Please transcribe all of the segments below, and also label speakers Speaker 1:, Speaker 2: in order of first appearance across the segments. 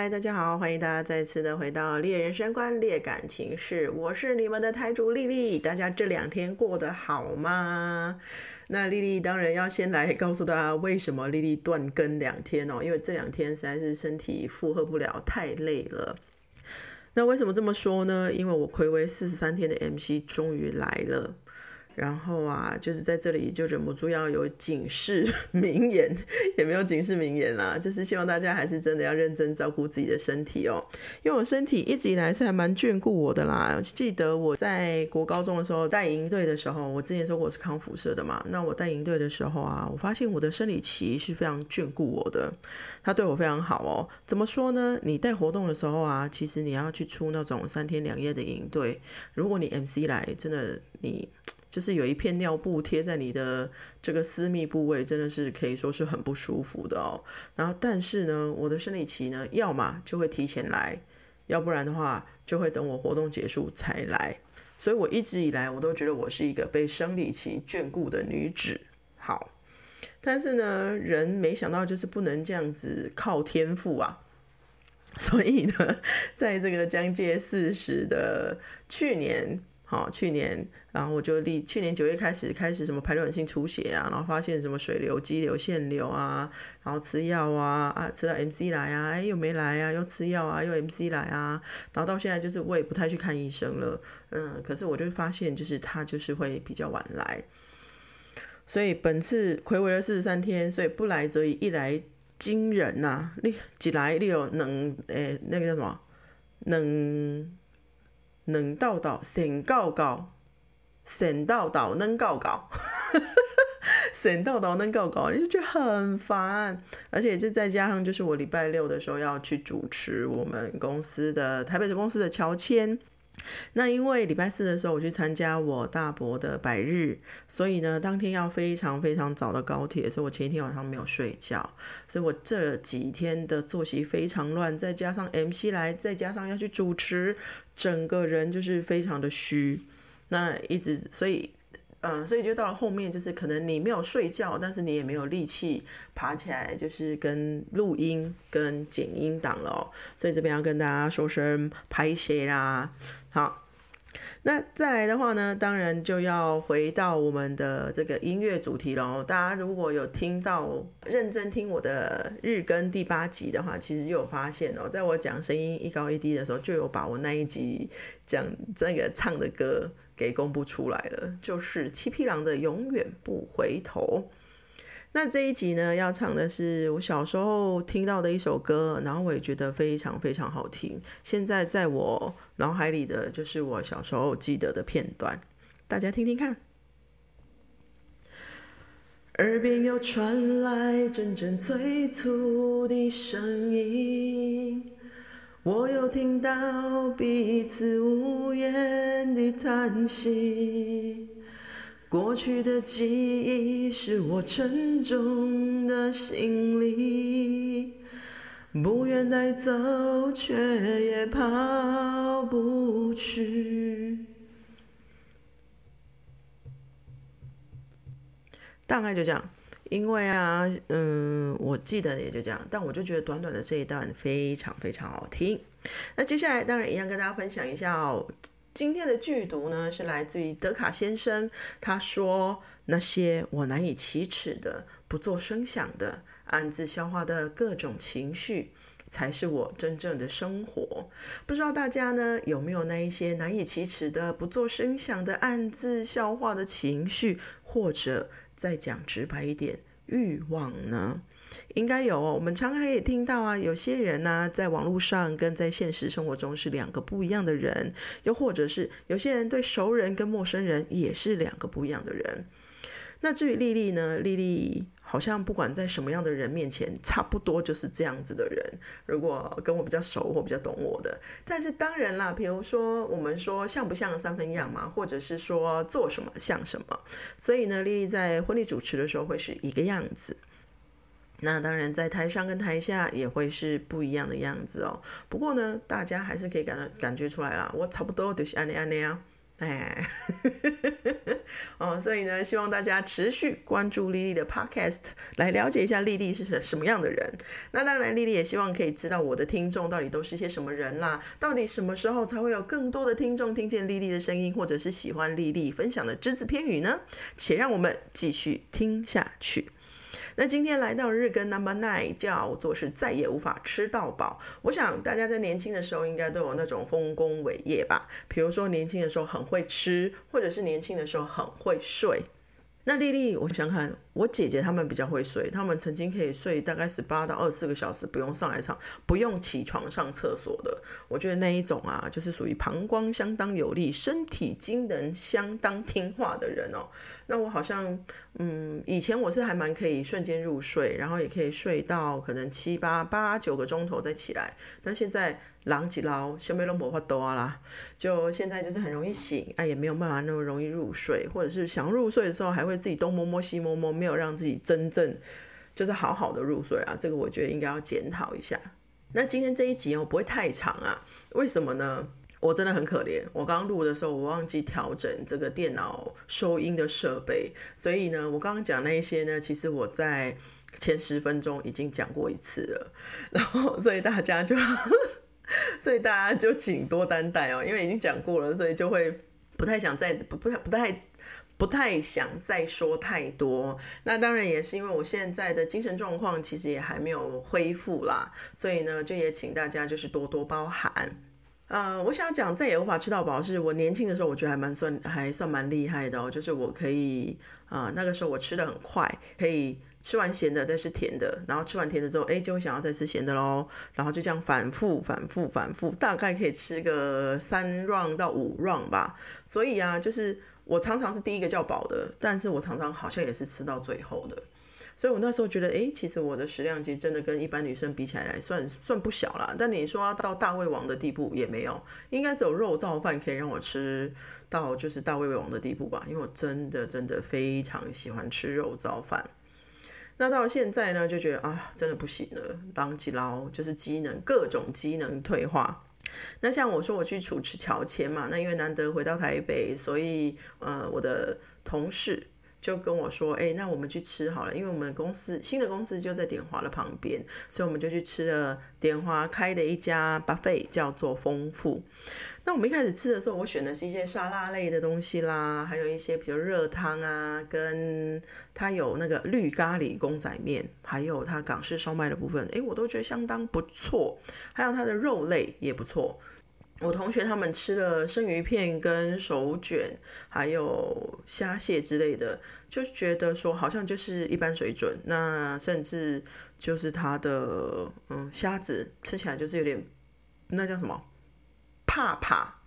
Speaker 1: 嗨，大家好，欢迎大家再次的回到《猎人生观猎感情事》，我是你们的台主丽丽。大家这两天过得好吗？那丽丽当然要先来告诉大家，为什么丽丽断更两天哦？因为这两天实在是身体负荷不了，太累了。那为什么这么说呢？因为我暌违四十三天的 MC 终于来了。然后啊，就是在这里就忍不住要有警示 名言，也没有警示名言啦，就是希望大家还是真的要认真照顾自己的身体哦。因为我身体一直以来是还蛮眷顾我的啦。记得我在国高中的时候带营队的时候，我之前说过是康复社的嘛。那我带营队的时候啊，我发现我的生理期是非常眷顾我的，他对我非常好哦。怎么说呢？你带活动的时候啊，其实你要去出那种三天两夜的营队，如果你 MC 来，真的你。就是有一片尿布贴在你的这个私密部位，真的是可以说是很不舒服的哦。然后，但是呢，我的生理期呢，要么就会提前来，要不然的话就会等我活动结束才来。所以我一直以来我都觉得我是一个被生理期眷顾的女子。好，但是呢，人没想到就是不能这样子靠天赋啊。所以呢，在这个将届四十的去年。好，去年，然后我就立去年九月开始开始什么排卵性出血啊，然后发现什么水流、肌瘤、腺瘤啊，然后吃药啊啊，吃到 MC 来啊，哎又没来啊，又吃药啊，又 MC 来啊，然后到现在就是我也不太去看医生了，嗯，可是我就发现就是他就是会比较晚来，所以本次暌违了四十三天，所以不来则已，一来惊人呐，你几来你有能诶那个叫什么能。能到到，神告告，神到到能告告，神到到能告告，你就觉得很烦。而且就再加上，就是我礼拜六的时候要去主持我们公司的台北的公司的乔迁。那因为礼拜四的时候我去参加我大伯的百日，所以呢，当天要非常非常早的高铁，所以我前一天晚上没有睡觉，所以我这几天的作息非常乱，再加上 MC 来，再加上要去主持，整个人就是非常的虚。那一直所以。嗯，所以就到了后面，就是可能你没有睡觉，但是你也没有力气爬起来，就是跟录音、跟剪音档了。所以这边要跟大家说声拍谢啦。好，那再来的话呢，当然就要回到我们的这个音乐主题喽。大家如果有听到认真听我的日更第八集的话，其实就有发现哦，在我讲声音一高一低的时候，就有把我那一集讲这个唱的歌。给公布出来了，就是七匹狼的《永远不回头》。那这一集呢，要唱的是我小时候听到的一首歌，然后我也觉得非常非常好听。现在在我脑海里的就是我小时候记得的片段，大家听听看。耳边又传来阵阵催促的声音。我又听到彼此无言的叹息，过去的记忆是我沉重的行李，不愿带走，却也抛不去。大概就这样。因为啊，嗯，我记得也就这样，但我就觉得短短的这一段非常非常好听。那接下来当然一样跟大家分享一下哦，今天的剧读呢是来自于德卡先生，他说那些我难以启齿的、不做声响的、暗自消化的各种情绪，才是我真正的生活。不知道大家呢有没有那一些难以启齿的、不做声响的、暗自消化的情绪，或者？再讲直白一点，欲望呢，应该有哦。我们常常也听到啊，有些人呢，在网络上跟在现实生活中是两个不一样的人，又或者是有些人对熟人跟陌生人也是两个不一样的人。那至于丽丽呢？丽丽好像不管在什么样的人面前，差不多就是这样子的人。如果跟我比较熟或比较懂我的，但是当然啦，比如说我们说像不像三分样嘛，或者是说做什么像什么。所以呢，丽丽在婚礼主持的时候会是一个样子，那当然在台上跟台下也会是不一样的样子哦。不过呢，大家还是可以感感觉出来啦，我差不多就是安尼安尼啊。哎，哦，所以呢，希望大家持续关注丽丽的 Podcast，来了解一下丽丽是什么样的人。那当然，丽丽也希望可以知道我的听众到底都是些什么人啦，到底什么时候才会有更多的听众听见丽丽的声音，或者是喜欢丽丽分享的只字片语呢？且让我们继续听下去。那今天来到日更 Number Nine，叫做是再也无法吃到饱。我想大家在年轻的时候应该都有那种丰功伟业吧，比如说年轻的时候很会吃，或者是年轻的时候很会睡。那丽丽，我想看我姐姐她们比较会睡，她们曾经可以睡大概十八到二十四个小时，不用上来上，不用起床上厕所的。我觉得那一种啊，就是属于膀胱相当有力、身体机能相当听话的人哦。那我好像，嗯，以前我是还蛮可以瞬间入睡，然后也可以睡到可能七八八九个钟头再起来，但现在。狼起捞，小妹都无法多啦。就现在就是很容易醒，哎，也没有办法那么容易入睡，或者是想入睡的时候，还会自己东摸摸西摸摸，没有让自己真正就是好好的入睡啊。这个我觉得应该要检讨一下。那今天这一集哦不会太长啊，为什么呢？我真的很可怜，我刚刚录的时候我忘记调整这个电脑收音的设备，所以呢，我刚刚讲那一些呢，其实我在前十分钟已经讲过一次了，然后所以大家就。所以大家就请多担待哦，因为已经讲过了，所以就会不太想再不不太不太不太想再说太多。那当然也是因为我现在的精神状况其实也还没有恢复啦，所以呢，就也请大家就是多多包涵。呃，我想要讲再也无法吃到饱，是我年轻的时候我觉得还蛮算还算蛮厉害的哦，就是我可以啊那个时候我吃的很快，可以。吃完咸的再吃甜的，然后吃完甜的之后，哎，就会想要再吃咸的喽。然后就这样反复、反复、反复，大概可以吃个三 run 到五 run 吧。所以啊，就是我常常是第一个叫饱的，但是我常常好像也是吃到最后的。所以我那时候觉得，哎，其实我的食量其实真的跟一般女生比起来，算算不小啦。但你说要到大胃王的地步也没有，应该只有肉燥饭可以让我吃到就是大胃王的地步吧。因为我真的真的非常喜欢吃肉燥饭。那到了现在呢，就觉得啊，真的不行了，狼起捞就是机能各种机能退化。那像我说我去主持乔迁嘛，那因为难得回到台北，所以呃，我的同事就跟我说，哎，那我们去吃好了，因为我们公司新的公司就在点华的旁边，所以我们就去吃了点华开的一家 buffet，叫做丰富。那我们一开始吃的时候，我选的是一些沙拉类的东西啦，还有一些比较热汤啊，跟它有那个绿咖喱公仔面，还有它港式烧麦的部分，诶，我都觉得相当不错。还有它的肉类也不错。我同学他们吃了生鱼片跟手卷，还有虾蟹之类的，就觉得说好像就是一般水准。那甚至就是它的嗯虾子吃起来就是有点那叫什么？怕怕，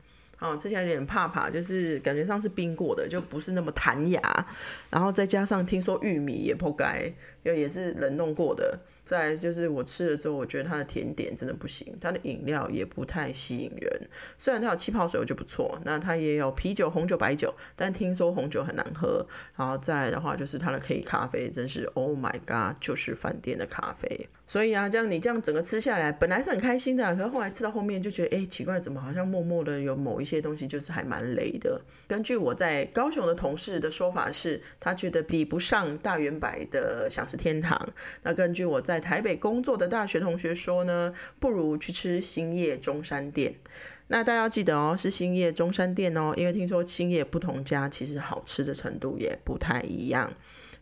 Speaker 1: 哦，吃起来有点怕怕，就是感觉上是冰过的，就不是那么弹牙。然后再加上听说玉米也不该，就也是冷冻过的。再来就是我吃了之后，我觉得它的甜点真的不行，它的饮料也不太吸引人。虽然它有气泡水，我觉得不错。那它也有啤酒、红酒、白酒，但听说红酒很难喝。然后再来的话，就是它的黑咖啡，真是 Oh my God，就是饭店的咖啡。所以啊，这样你这样整个吃下来，本来是很开心的，可是后来吃到后面就觉得，哎，奇怪，怎么好像默默的有某一些这些东西就是还蛮雷的。根据我在高雄的同事的说法是，他觉得比不上大圆柏的享食天堂。那根据我在台北工作的大学同学说呢，不如去吃兴业中山店。那大家要记得哦，是兴业中山店哦，因为听说兴业不同家其实好吃的程度也不太一样，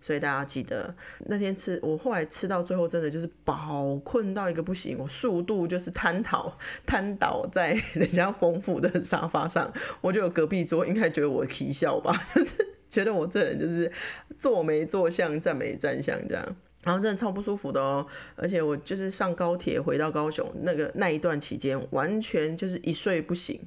Speaker 1: 所以大家记得那天吃，我后来吃到最后真的就是饱困到一个不行，我速度就是瘫倒瘫倒在 人家丰富的沙发上，我就有隔壁桌应该觉得我啼笑吧，就是觉得我这人就是坐没坐相，站没站相这样。然后真的超不舒服的哦，而且我就是上高铁回到高雄那个那一段期间，完全就是一睡不醒。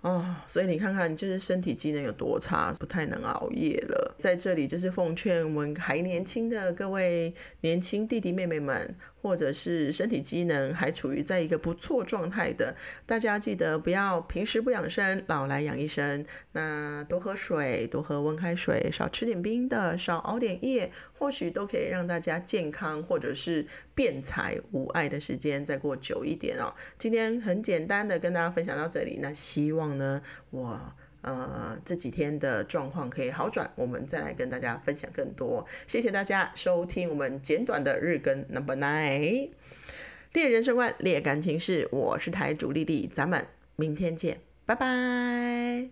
Speaker 1: 哦，所以你看看，就是身体机能有多差，不太能熬夜了。在这里，就是奉劝我们还年轻的各位年轻弟弟妹妹们，或者是身体机能还处于在一个不错状态的，大家记得不要平时不养生，老来养一身。那多喝水，多喝温开水，少吃点冰的，少熬点夜，或许都可以让大家健康，或者是变财无碍的时间再过久一点哦。今天很简单的跟大家分享到这里，那希望。呢，我。呃这几天的状况可以好转，我们再来跟大家分享更多。谢谢大家收听我们简短的日更 Number Nine，猎人生观，猎感情事，我是台主丽丽，咱们明天见，拜拜。